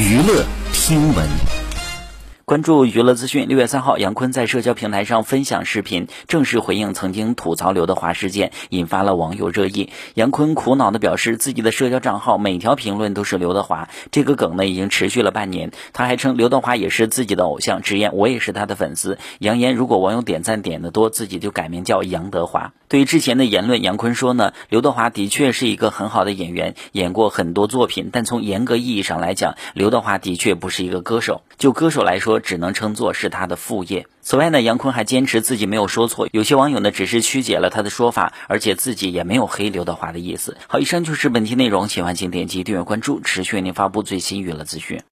娱乐听闻。关注娱乐资讯。六月三号，杨坤在社交平台上分享视频，正式回应曾经吐槽刘德华事件，引发了网友热议。杨坤苦恼的表示，自己的社交账号每条评论都是刘德华，这个梗呢已经持续了半年。他还称刘德华也是自己的偶像，直言我也是他的粉丝。扬言如果网友点赞点的多，自己就改名叫杨德华。对于之前的言论，杨坤说呢，刘德华的确是一个很好的演员，演过很多作品，但从严格意义上来讲，刘德华的确不是一个歌手。就歌手来说只能称作是他的副业。此外呢，杨坤还坚持自己没有说错，有些网友呢只是曲解了他的说法，而且自己也没有黑刘德华的意思。好，以上就是本期内容，喜欢请点击订阅关注，持续为您发布最新娱乐资讯。